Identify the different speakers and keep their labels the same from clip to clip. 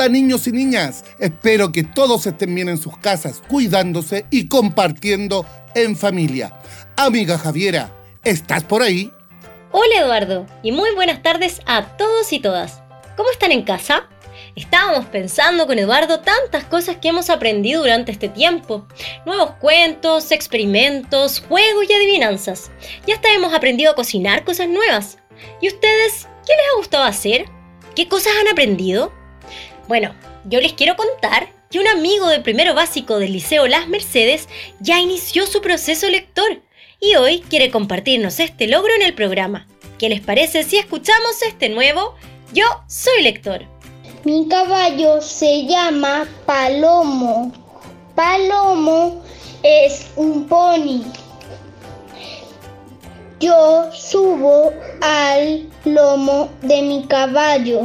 Speaker 1: Hola niños y niñas, espero que todos estén bien en sus casas, cuidándose y compartiendo en familia. Amiga Javiera, ¿estás por ahí?
Speaker 2: Hola Eduardo, y muy buenas tardes a todos y todas. ¿Cómo están en casa? Estábamos pensando con Eduardo tantas cosas que hemos aprendido durante este tiempo. Nuevos cuentos, experimentos, juegos y adivinanzas. Y hasta hemos aprendido a cocinar cosas nuevas. ¿Y ustedes qué les ha gustado hacer? ¿Qué cosas han aprendido? Bueno, yo les quiero contar que un amigo del primero básico del Liceo Las Mercedes ya inició su proceso lector y hoy quiere compartirnos este logro en el programa. ¿Qué les parece si escuchamos este nuevo Yo soy lector?
Speaker 3: Mi caballo se llama Palomo. Palomo es un pony. Yo subo al lomo de mi caballo.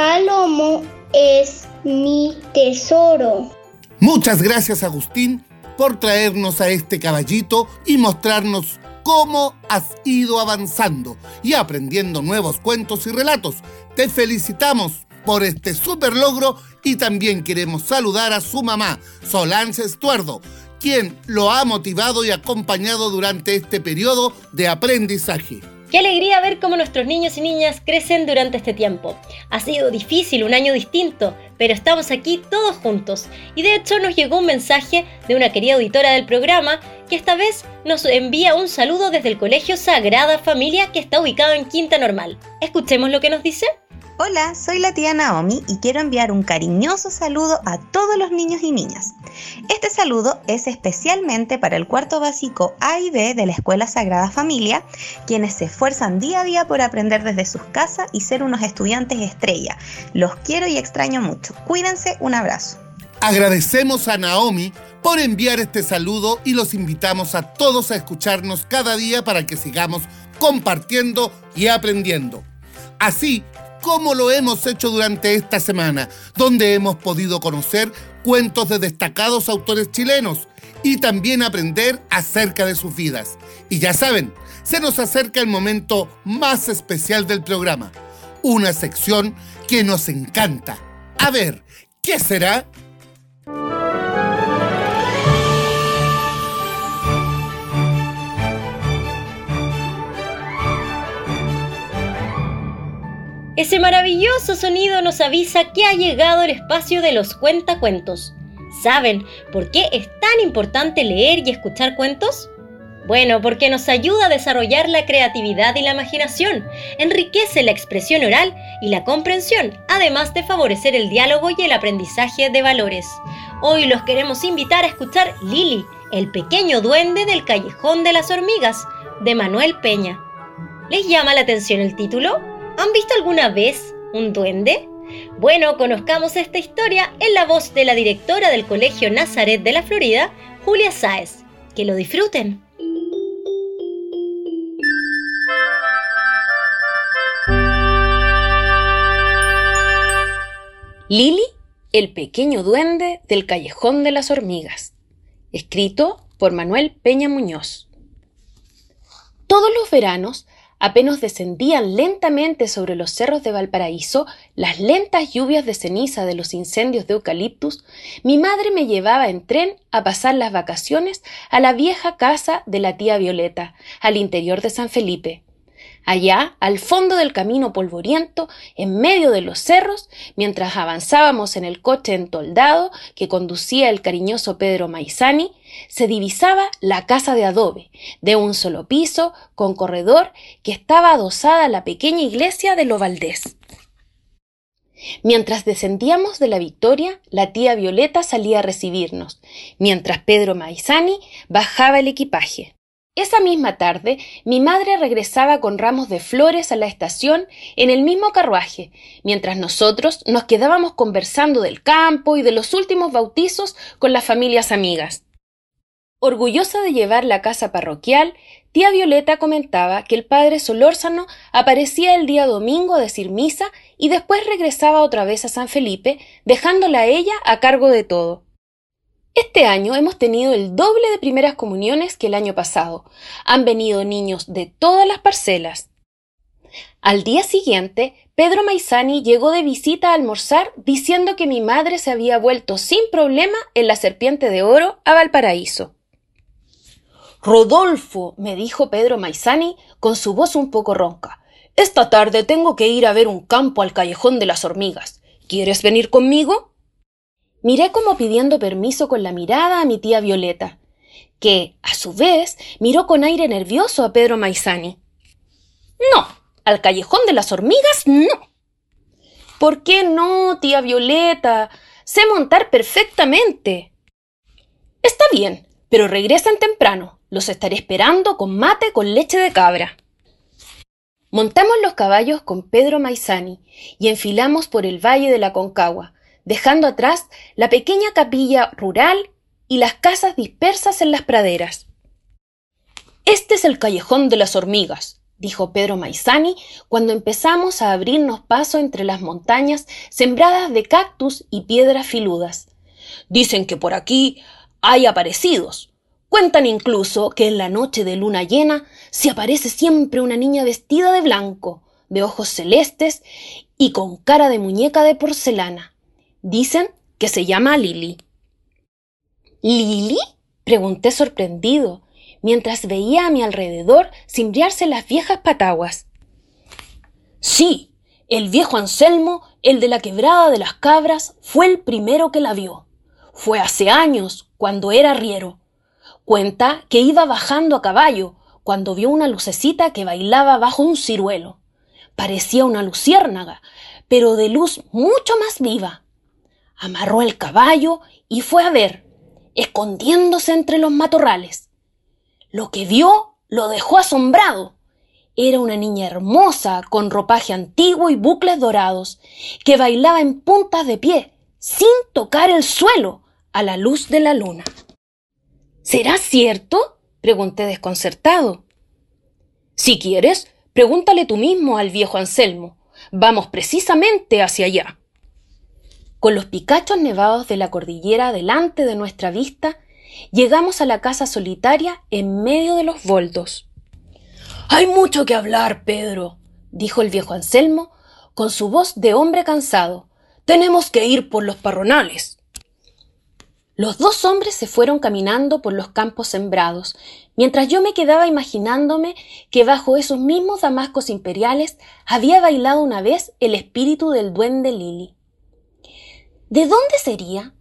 Speaker 3: Palomo es mi tesoro.
Speaker 1: Muchas gracias Agustín por traernos a este caballito y mostrarnos cómo has ido avanzando y aprendiendo nuevos cuentos y relatos. Te felicitamos por este super logro y también queremos saludar a su mamá, Solange Estuardo, quien lo ha motivado y acompañado durante este periodo de aprendizaje.
Speaker 2: Qué alegría ver cómo nuestros niños y niñas crecen durante este tiempo. Ha sido difícil, un año distinto, pero estamos aquí todos juntos. Y de hecho nos llegó un mensaje de una querida auditora del programa que esta vez nos envía un saludo desde el Colegio Sagrada Familia que está ubicado en Quinta Normal. Escuchemos lo que nos dice.
Speaker 4: Hola, soy la tía Naomi y quiero enviar un cariñoso saludo a todos los niños y niñas. Este saludo es especialmente para el cuarto básico A y B de la Escuela Sagrada Familia, quienes se esfuerzan día a día por aprender desde sus casas y ser unos estudiantes estrella. Los quiero y extraño mucho. Cuídense, un abrazo.
Speaker 1: Agradecemos a Naomi por enviar este saludo y los invitamos a todos a escucharnos cada día para que sigamos compartiendo y aprendiendo. Así como lo hemos hecho durante esta semana, donde hemos podido conocer cuentos de destacados autores chilenos y también aprender acerca de sus vidas. Y ya saben, se nos acerca el momento más especial del programa, una sección que nos encanta. A ver, ¿qué será?
Speaker 2: Ese maravilloso sonido nos avisa que ha llegado el espacio de los cuentacuentos. ¿Saben por qué es tan importante leer y escuchar cuentos? Bueno, porque nos ayuda a desarrollar la creatividad y la imaginación, enriquece la expresión oral y la comprensión, además de favorecer el diálogo y el aprendizaje de valores. Hoy los queremos invitar a escuchar Lili, el pequeño duende del callejón de las hormigas, de Manuel Peña. ¿Les llama la atención el título? ¿Han visto alguna vez un duende? Bueno, conozcamos esta historia en la voz de la directora del Colegio Nazaret de la Florida, Julia Sáez. Que lo disfruten.
Speaker 5: Lili, el pequeño duende del Callejón de las Hormigas. Escrito por Manuel Peña Muñoz. Todos los veranos Apenas descendían lentamente sobre los cerros de Valparaíso las lentas lluvias de ceniza de los incendios de eucaliptus, mi madre me llevaba en tren a pasar las vacaciones a la vieja casa de la tía Violeta, al interior de San Felipe. Allá, al fondo del camino polvoriento, en medio de los cerros, mientras avanzábamos en el coche entoldado que conducía el cariñoso Pedro Maizani, se divisaba la casa de adobe, de un solo piso, con corredor, que estaba adosada a la pequeña iglesia de Lo Valdés. Mientras descendíamos de la Victoria, la tía Violeta salía a recibirnos, mientras Pedro Maizani bajaba el equipaje. Esa misma tarde, mi madre regresaba con ramos de flores a la estación en el mismo carruaje, mientras nosotros nos quedábamos conversando del campo y de los últimos bautizos con las familias amigas. Orgullosa de llevar la casa parroquial, tía Violeta comentaba que el padre Solórzano aparecía el día domingo a decir misa y después regresaba otra vez a San Felipe, dejándola a ella a cargo de todo. Este año hemos tenido el doble de primeras comuniones que el año pasado. Han venido niños de todas las parcelas. Al día siguiente, Pedro Maizani llegó de visita a almorzar diciendo que mi madre se había vuelto sin problema en la serpiente de oro a Valparaíso. Rodolfo, me dijo Pedro Maizani con su voz un poco ronca, esta tarde tengo que ir a ver un campo al callejón de las hormigas. ¿Quieres venir conmigo? Miré como pidiendo permiso con la mirada a mi tía Violeta, que, a su vez, miró con aire nervioso a Pedro Maizani. No, al callejón de las hormigas no. ¿Por qué no, tía Violeta? Sé montar perfectamente. Está bien, pero regresen temprano. Los estaré esperando con mate con leche de cabra. Montamos los caballos con Pedro Maizani y enfilamos por el valle de la Concagua, dejando atrás la pequeña capilla rural y las casas dispersas en las praderas. Este es el callejón de las hormigas, dijo Pedro Maizani cuando empezamos a abrirnos paso entre las montañas sembradas de cactus y piedras filudas. Dicen que por aquí hay aparecidos. Cuentan incluso que en la noche de luna llena se aparece siempre una niña vestida de blanco, de ojos celestes y con cara de muñeca de porcelana. Dicen que se llama Lili. ¿Lili? pregunté sorprendido, mientras veía a mi alrededor cimbriarse las viejas pataguas. Sí, el viejo Anselmo, el de la quebrada de las cabras, fue el primero que la vio. Fue hace años, cuando era riero. Cuenta que iba bajando a caballo, cuando vio una lucecita que bailaba bajo un ciruelo. Parecía una luciérnaga, pero de luz mucho más viva. Amarró el caballo y fue a ver, escondiéndose entre los matorrales. Lo que vio lo dejó asombrado. Era una niña hermosa, con ropaje antiguo y bucles dorados, que bailaba en puntas de pie, sin tocar el suelo, a la luz de la luna. ¿Será cierto? pregunté desconcertado. Si quieres, pregúntale tú mismo al viejo Anselmo. Vamos precisamente hacia allá. Con los picachos nevados de la cordillera delante de nuestra vista, llegamos a la casa solitaria en medio de los boldos. Hay mucho que hablar, Pedro, dijo el viejo Anselmo, con su voz de hombre cansado. Tenemos que ir por los parronales. Los dos hombres se fueron caminando por los campos sembrados, mientras yo me quedaba imaginándome que bajo esos mismos damascos imperiales había bailado una vez el espíritu del duende Lili. ¿De dónde sería?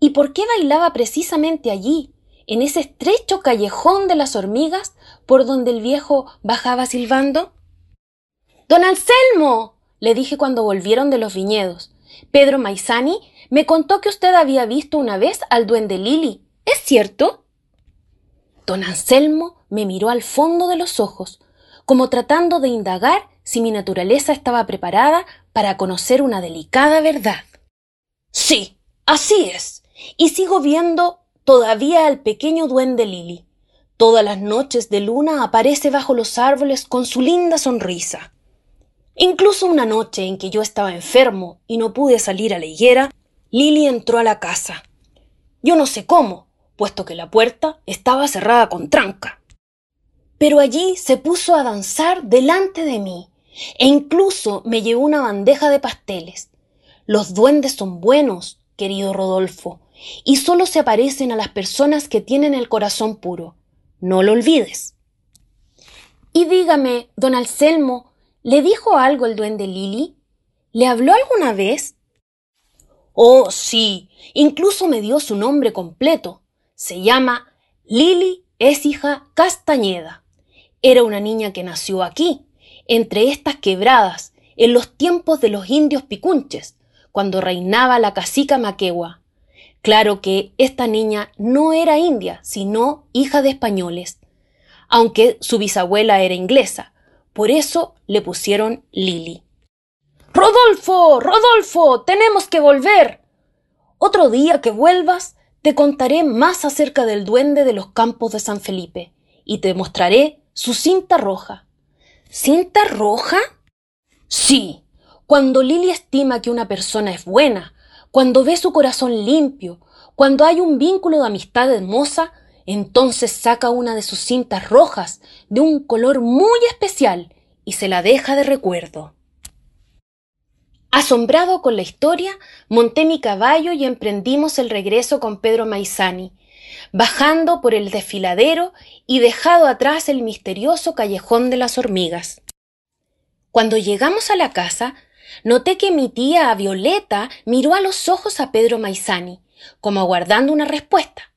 Speaker 5: ¿Y por qué bailaba precisamente allí, en ese estrecho callejón de las hormigas por donde el viejo bajaba silbando? Don Anselmo, le dije cuando volvieron de los viñedos. Pedro Maizani me contó que usted había visto una vez al duende Lili. ¿Es cierto? Don Anselmo me miró al fondo de los ojos, como tratando de indagar si mi naturaleza estaba preparada para conocer una delicada verdad. Sí, así es. Y sigo viendo todavía al pequeño duende Lili. Todas las noches de luna aparece bajo los árboles con su linda sonrisa. Incluso una noche en que yo estaba enfermo y no pude salir a la higuera, Lili entró a la casa. Yo no sé cómo, puesto que la puerta estaba cerrada con tranca. Pero allí se puso a danzar delante de mí, e incluso me llevó una bandeja de pasteles. Los duendes son buenos, querido Rodolfo, y solo se aparecen a las personas que tienen el corazón puro. No lo olvides. Y dígame, don Anselmo, ¿le dijo algo el duende Lili? ¿Le habló alguna vez? Oh, sí, incluso me dio su nombre completo. Se llama Lili Écija Castañeda. Era una niña que nació aquí, entre estas quebradas, en los tiempos de los indios picunches, cuando reinaba la cacica Maquegua. Claro que esta niña no era india, sino hija de españoles, aunque su bisabuela era inglesa, por eso le pusieron Lili. Rodolfo, Rodolfo, tenemos que volver. Otro día que vuelvas, te contaré más acerca del duende de los campos de San Felipe y te mostraré su cinta roja. ¿Cinta roja? Sí, cuando Lili estima que una persona es buena, cuando ve su corazón limpio, cuando hay un vínculo de amistad hermosa, entonces saca una de sus cintas rojas de un color muy especial y se la deja de recuerdo. Asombrado con la historia, monté mi caballo y emprendimos el regreso con Pedro Maizani, bajando por el desfiladero y dejado atrás el misterioso callejón de las hormigas. Cuando llegamos a la casa, noté que mi tía Violeta miró a los ojos a Pedro Maizani, como aguardando una respuesta.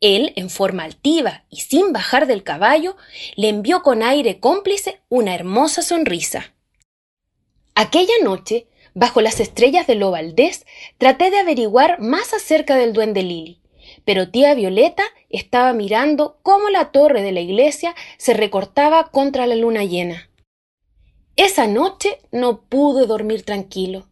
Speaker 5: Él, en forma altiva y sin bajar del caballo, le envió con aire cómplice una hermosa sonrisa. Aquella noche Bajo las estrellas de lo Valdés traté de averiguar más acerca del duende Lili, pero tía Violeta estaba mirando cómo la torre de la iglesia se recortaba contra la luna llena. Esa noche no pude dormir tranquilo.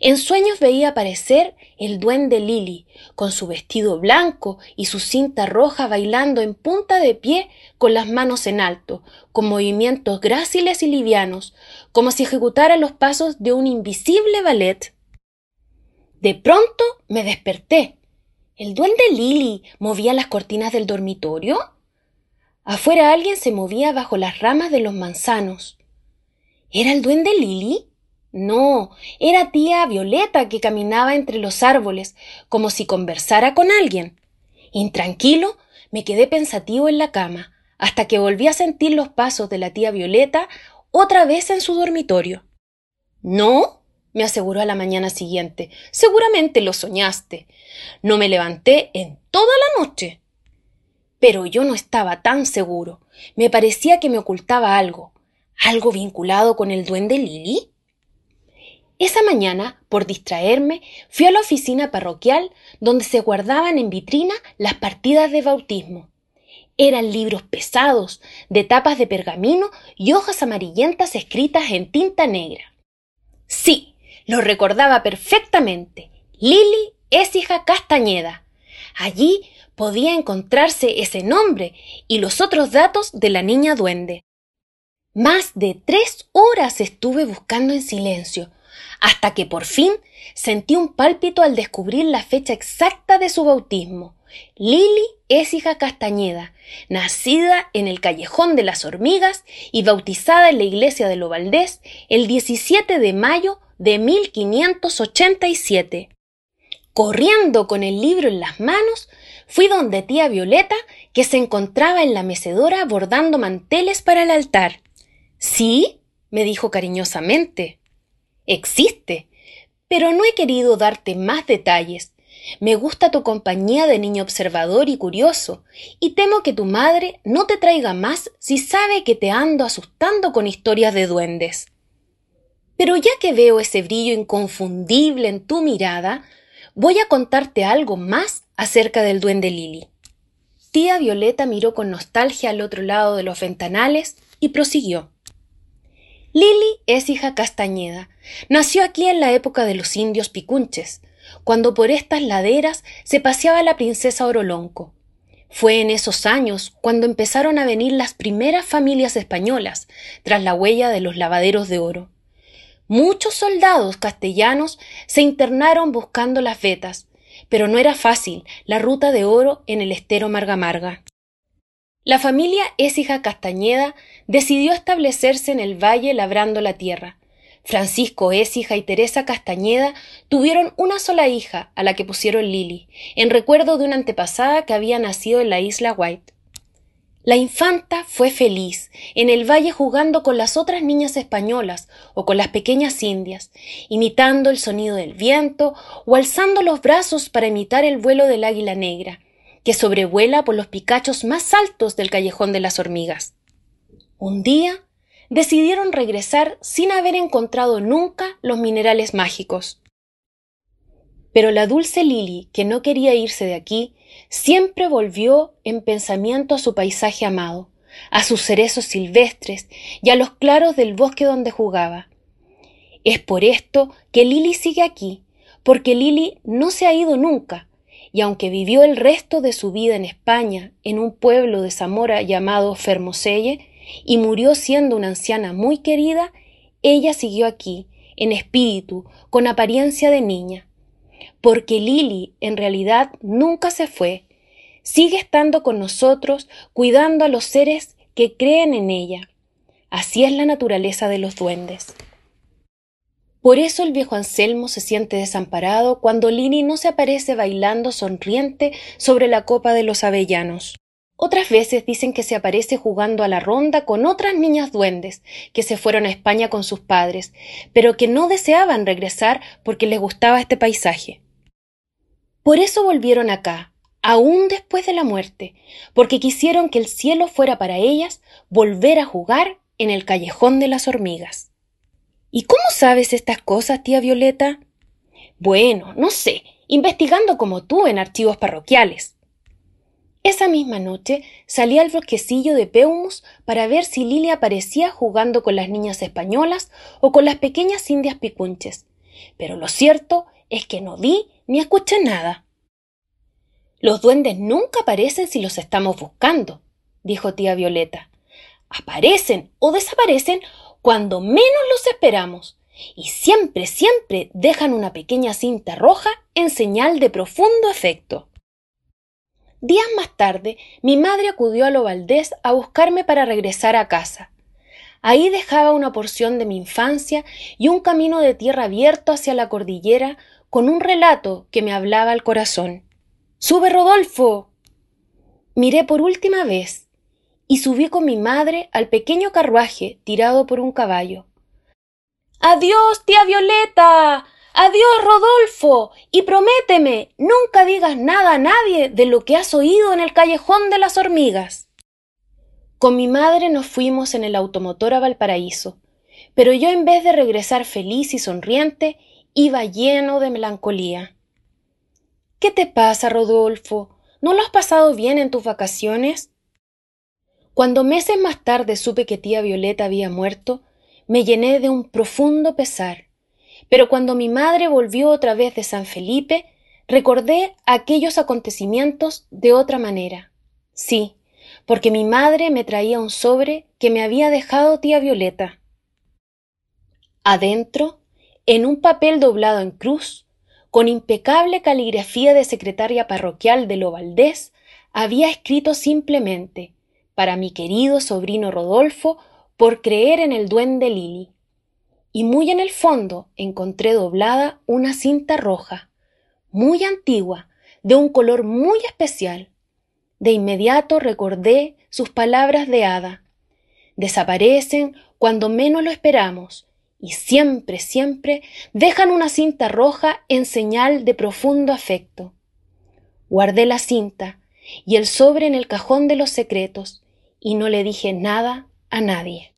Speaker 5: En sueños veía aparecer el duende Lili, con su vestido blanco y su cinta roja bailando en punta de pie con las manos en alto, con movimientos gráciles y livianos, como si ejecutara los pasos de un invisible ballet. De pronto me desperté. ¿El duende Lili movía las cortinas del dormitorio? Afuera alguien se movía bajo las ramas de los manzanos. ¿Era el duende Lili? No, era tía Violeta que caminaba entre los árboles, como si conversara con alguien. Intranquilo, me quedé pensativo en la cama, hasta que volví a sentir los pasos de la tía Violeta otra vez en su dormitorio. No, me aseguró a la mañana siguiente, seguramente lo soñaste. No me levanté en toda la noche. Pero yo no estaba tan seguro. Me parecía que me ocultaba algo. ¿Algo vinculado con el duende Lili? Esa mañana, por distraerme, fui a la oficina parroquial donde se guardaban en vitrina las partidas de bautismo. Eran libros pesados, de tapas de pergamino y hojas amarillentas escritas en tinta negra. Sí, lo recordaba perfectamente. Lili hija Castañeda. Allí podía encontrarse ese nombre y los otros datos de la niña duende. Más de tres horas estuve buscando en silencio, hasta que por fin sentí un pálpito al descubrir la fecha exacta de su bautismo. Lili es hija Castañeda, nacida en el Callejón de las Hormigas y bautizada en la iglesia de Valdés el 17 de mayo de 1587. Corriendo con el libro en las manos, fui donde tía Violeta, que se encontraba en la mecedora bordando manteles para el altar. Sí, me dijo cariñosamente existe, pero no he querido darte más detalles. Me gusta tu compañía de niño observador y curioso, y temo que tu madre no te traiga más si sabe que te ando asustando con historias de duendes. Pero ya que veo ese brillo inconfundible en tu mirada, voy a contarte algo más acerca del duende Lili. Tía Violeta miró con nostalgia al otro lado de los ventanales y prosiguió. Lili es hija Castañeda. Nació aquí en la época de los indios picunches, cuando por estas laderas se paseaba la princesa Orolonco. Fue en esos años cuando empezaron a venir las primeras familias españolas, tras la huella de los lavaderos de oro. Muchos soldados castellanos se internaron buscando las vetas, pero no era fácil la ruta de oro en el estero Marga Marga. La familia Écija Castañeda decidió establecerse en el valle labrando la tierra. Francisco Écija y Teresa Castañeda tuvieron una sola hija, a la que pusieron Lili, en recuerdo de una antepasada que había nacido en la isla White. La infanta fue feliz en el valle jugando con las otras niñas españolas o con las pequeñas indias, imitando el sonido del viento o alzando los brazos para imitar el vuelo del águila negra, que sobrevuela por los picachos más altos del callejón de las hormigas. Un día decidieron regresar sin haber encontrado nunca los minerales mágicos. Pero la dulce Lili, que no quería irse de aquí, siempre volvió en pensamiento a su paisaje amado, a sus cerezos silvestres y a los claros del bosque donde jugaba. Es por esto que Lili sigue aquí, porque Lili no se ha ido nunca, y aunque vivió el resto de su vida en España, en un pueblo de Zamora llamado Fermoselle, y murió siendo una anciana muy querida, ella siguió aquí, en espíritu, con apariencia de niña. Porque Lili en realidad nunca se fue, sigue estando con nosotros, cuidando a los seres que creen en ella. Así es la naturaleza de los duendes. Por eso el viejo Anselmo se siente desamparado cuando Lili no se aparece bailando sonriente sobre la copa de los avellanos. Otras veces dicen que se aparece jugando a la ronda con otras niñas duendes que se fueron a España con sus padres, pero que no deseaban regresar porque les gustaba este paisaje. Por eso volvieron acá, aún después de la muerte, porque quisieron que el cielo fuera para ellas volver a jugar en el callejón de las hormigas. ¿Y cómo sabes estas cosas, tía Violeta? Bueno, no sé, investigando como tú en archivos parroquiales. Esa misma noche salí al bosquecillo de Peumus para ver si Lilia aparecía jugando con las niñas españolas o con las pequeñas indias picunches, pero lo cierto es que no vi ni escuché nada. Los duendes nunca aparecen si los estamos buscando, dijo tía Violeta. Aparecen o desaparecen cuando menos los esperamos, y siempre, siempre dejan una pequeña cinta roja en señal de profundo afecto. Días más tarde, mi madre acudió a lo Valdés a buscarme para regresar a casa. Ahí dejaba una porción de mi infancia y un camino de tierra abierto hacia la cordillera con un relato que me hablaba al corazón. ¡Sube, Rodolfo! Miré por última vez y subí con mi madre al pequeño carruaje tirado por un caballo. Adiós, tía Violeta. Adiós, Rodolfo. Y prométeme, nunca digas nada a nadie de lo que has oído en el callejón de las hormigas. Con mi madre nos fuimos en el automotor a Valparaíso, pero yo en vez de regresar feliz y sonriente, iba lleno de melancolía. ¿Qué te pasa, Rodolfo? ¿No lo has pasado bien en tus vacaciones? Cuando meses más tarde supe que tía Violeta había muerto, me llené de un profundo pesar. Pero cuando mi madre volvió otra vez de San Felipe, recordé aquellos acontecimientos de otra manera. Sí, porque mi madre me traía un sobre que me había dejado tía Violeta. Adentro, en un papel doblado en cruz, con impecable caligrafía de secretaria parroquial de Lo Valdés, había escrito simplemente para mi querido sobrino Rodolfo por creer en el duende Lili. Y muy en el fondo encontré doblada una cinta roja, muy antigua, de un color muy especial. De inmediato recordé sus palabras de hada. Desaparecen cuando menos lo esperamos y siempre, siempre dejan una cinta roja en señal de profundo afecto. Guardé la cinta y el sobre en el cajón de los secretos y no le dije nada a nadie.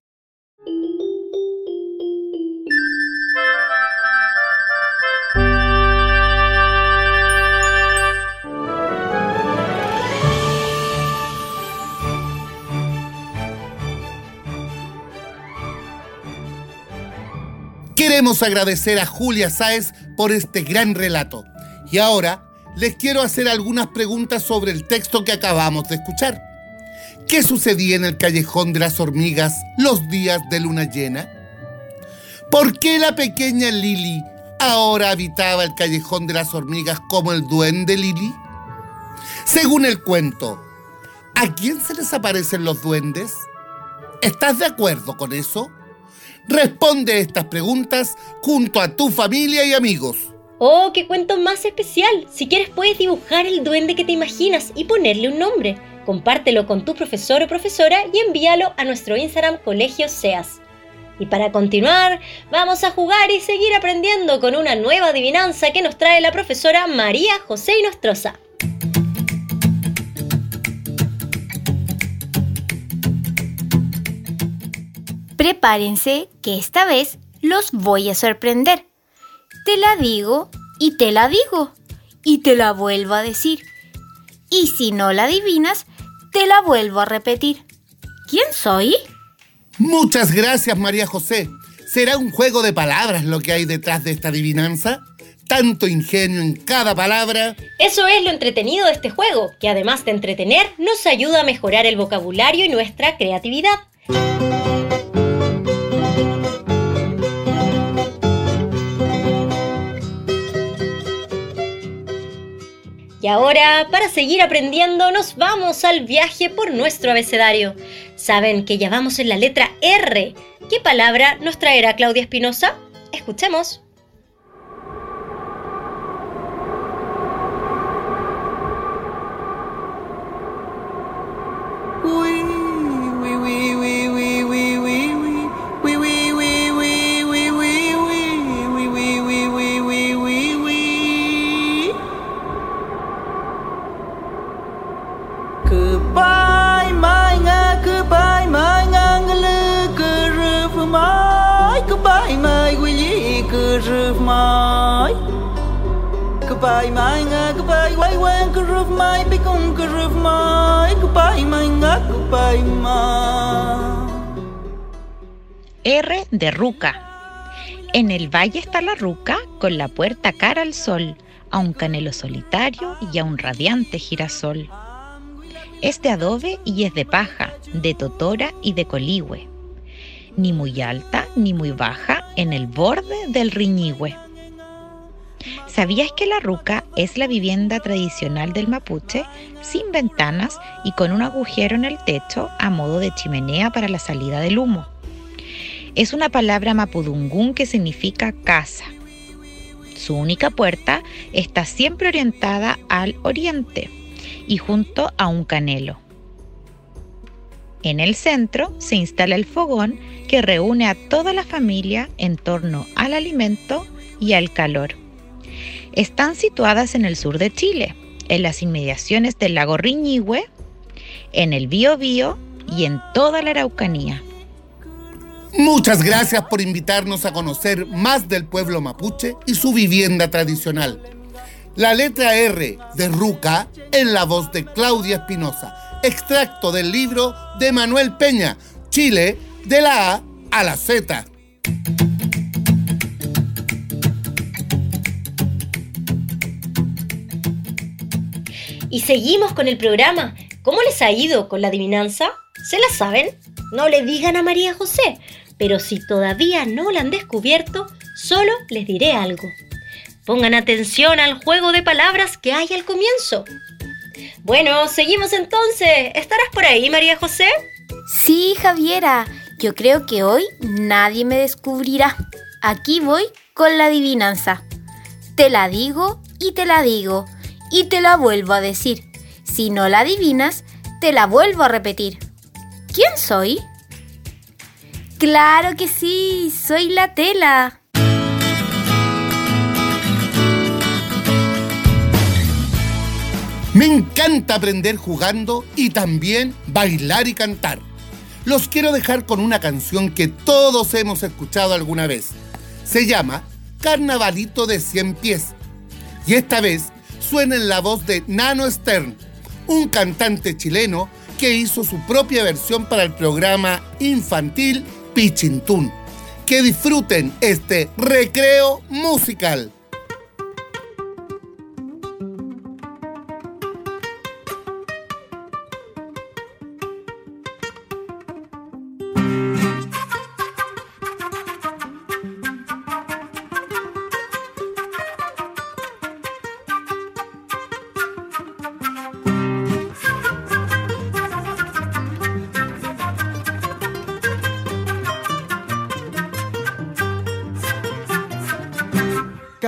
Speaker 1: Queremos agradecer a Julia Sáez por este gran relato. Y ahora les quiero hacer algunas preguntas sobre el texto que acabamos de escuchar. ¿Qué sucedía en el callejón de las hormigas los días de luna llena? ¿Por qué la pequeña Lily ahora habitaba el callejón de las hormigas como el duende Lily? Según el cuento, ¿a quién se les aparecen los duendes? ¿Estás de acuerdo con eso? Responde estas preguntas junto a tu familia y amigos.
Speaker 2: ¡Oh, qué cuento más especial! Si quieres puedes dibujar el duende que te imaginas y ponerle un nombre. Compártelo con tu profesor o profesora y envíalo a nuestro Instagram Colegio SEAS. Y para continuar, vamos a jugar y seguir aprendiendo con una nueva adivinanza que nos trae la profesora María José Inostroza.
Speaker 6: Prepárense que esta vez los voy a sorprender. Te la digo y te la digo y te la vuelvo a decir. Y si no la adivinas, te la vuelvo a repetir. ¿Quién soy?
Speaker 1: Muchas gracias, María José. ¿Será un juego de palabras lo que hay detrás de esta adivinanza? Tanto ingenio en cada palabra.
Speaker 2: Eso es lo entretenido de este juego, que además de entretener, nos ayuda a mejorar el vocabulario y nuestra creatividad. Y ahora, para seguir aprendiendo, nos vamos al viaje por nuestro abecedario. ¿Saben que ya vamos en la letra R? ¿Qué palabra nos traerá Claudia Espinosa? Escuchemos.
Speaker 7: R de Ruca. En el valle está la ruca con la puerta cara al sol, a un canelo solitario y a un radiante girasol. Es de adobe y es de paja, de totora y de coligüe. Ni muy alta ni muy baja en el borde del riñigüe. ¿Sabías que la ruca es la vivienda tradicional del mapuche, sin ventanas y con un agujero en el techo a modo de chimenea para la salida del humo? Es una palabra mapudungún que significa casa. Su única puerta está siempre orientada al oriente y junto a un canelo. En el centro se instala el fogón que reúne a toda la familia en torno al alimento y al calor. Están situadas en el sur de Chile, en las inmediaciones del lago Riñihue, en el Biobío y en toda la Araucanía.
Speaker 1: Muchas gracias por invitarnos a conocer más del pueblo mapuche y su vivienda tradicional. La letra R de Ruca en la voz de Claudia Espinosa, extracto del libro de Manuel Peña, Chile, de la A a la Z.
Speaker 2: Y seguimos con el programa. ¿Cómo les ha ido con la adivinanza? ¿Se la saben? No le digan a María José, pero si todavía no la han descubierto, solo les diré algo. Pongan atención al juego de palabras que hay al comienzo. Bueno, seguimos entonces. ¿Estarás por ahí, María José?
Speaker 6: Sí, Javiera. Yo creo que hoy nadie me descubrirá. Aquí voy con la adivinanza. Te la digo y te la digo y te la vuelvo a decir. Si no la adivinas, te la vuelvo a repetir. ¿Quién soy? Claro que sí, soy la tela.
Speaker 1: Me encanta aprender jugando y también bailar y cantar. Los quiero dejar con una canción que todos hemos escuchado alguna vez. Se llama Carnavalito de 100 pies. Y esta vez suena en la voz de Nano Stern, un cantante chileno que hizo su propia versión para el programa infantil Pichintún. Que disfruten este recreo musical.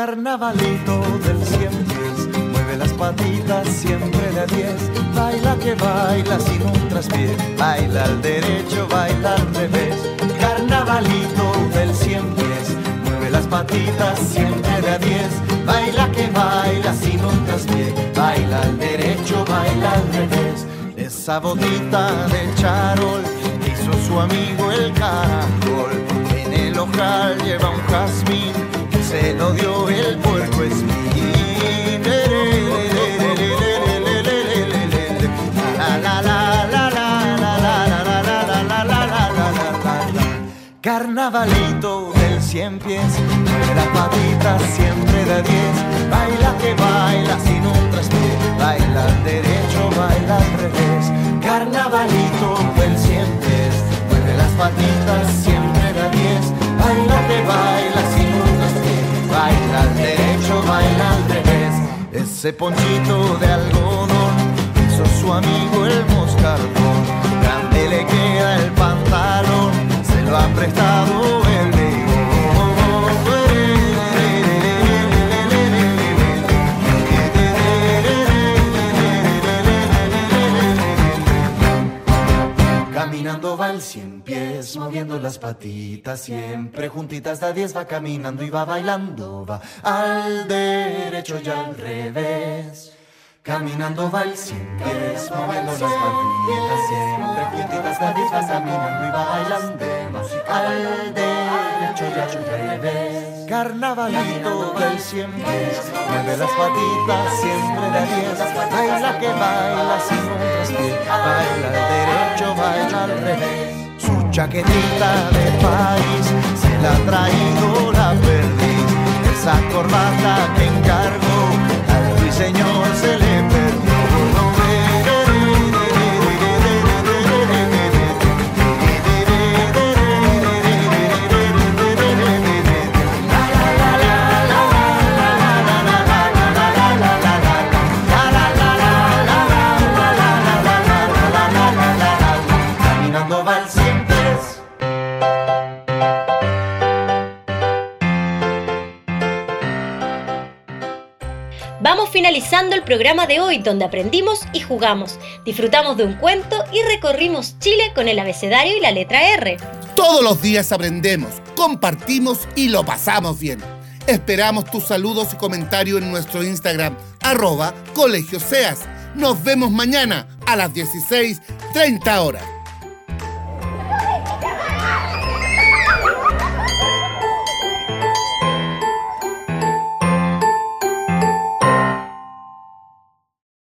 Speaker 8: Carnavalito del cien pies, mueve las patitas siempre de a diez, baila que baila sin un traspié, baila al derecho, baila al revés. Carnavalito del cien pies, mueve las patitas siempre de a diez, baila que baila sin un traspié, baila al derecho, baila al revés. Esa botita de charol hizo su amigo el caracol, en el ojal lleva un jazmín se lo dio el puerco espín. Carnavalito del cien pies, mueve las patitas siempre de diez, baila que baila sin un traspié, baila al derecho, baila al revés. Carnavalito del cien pies, mueve las patitas siempre de diez, baila que baila sin baila al derecho, baila al revés. Ese ponchito de algodón hizo su amigo el moscardón. Grande le queda el pantalón, se lo ha prestado Caminando va el cien pies, moviendo las patitas, siempre juntitas da diez va caminando y va bailando, va al derecho y al revés. Caminando va el cien pies, moviendo las patitas, siempre juntitas da diez va caminando y va bailando, va al derecho y al revés. Carnavalito del cien pies, mueve las patitas, siempre da diez, baila que baila sin un baila al derecho, baila al revés. Su chaquetita de país se la ha traído la perdiz, esa corbata que encargó al ruiseñor se le
Speaker 2: finalizando el programa de hoy donde aprendimos y jugamos, disfrutamos de un cuento y recorrimos Chile con el abecedario y la letra R.
Speaker 1: Todos los días aprendemos, compartimos y lo pasamos bien. Esperamos tus saludos y comentarios en nuestro Instagram, arroba Colegio Seas. Nos vemos mañana a las 16.30 horas.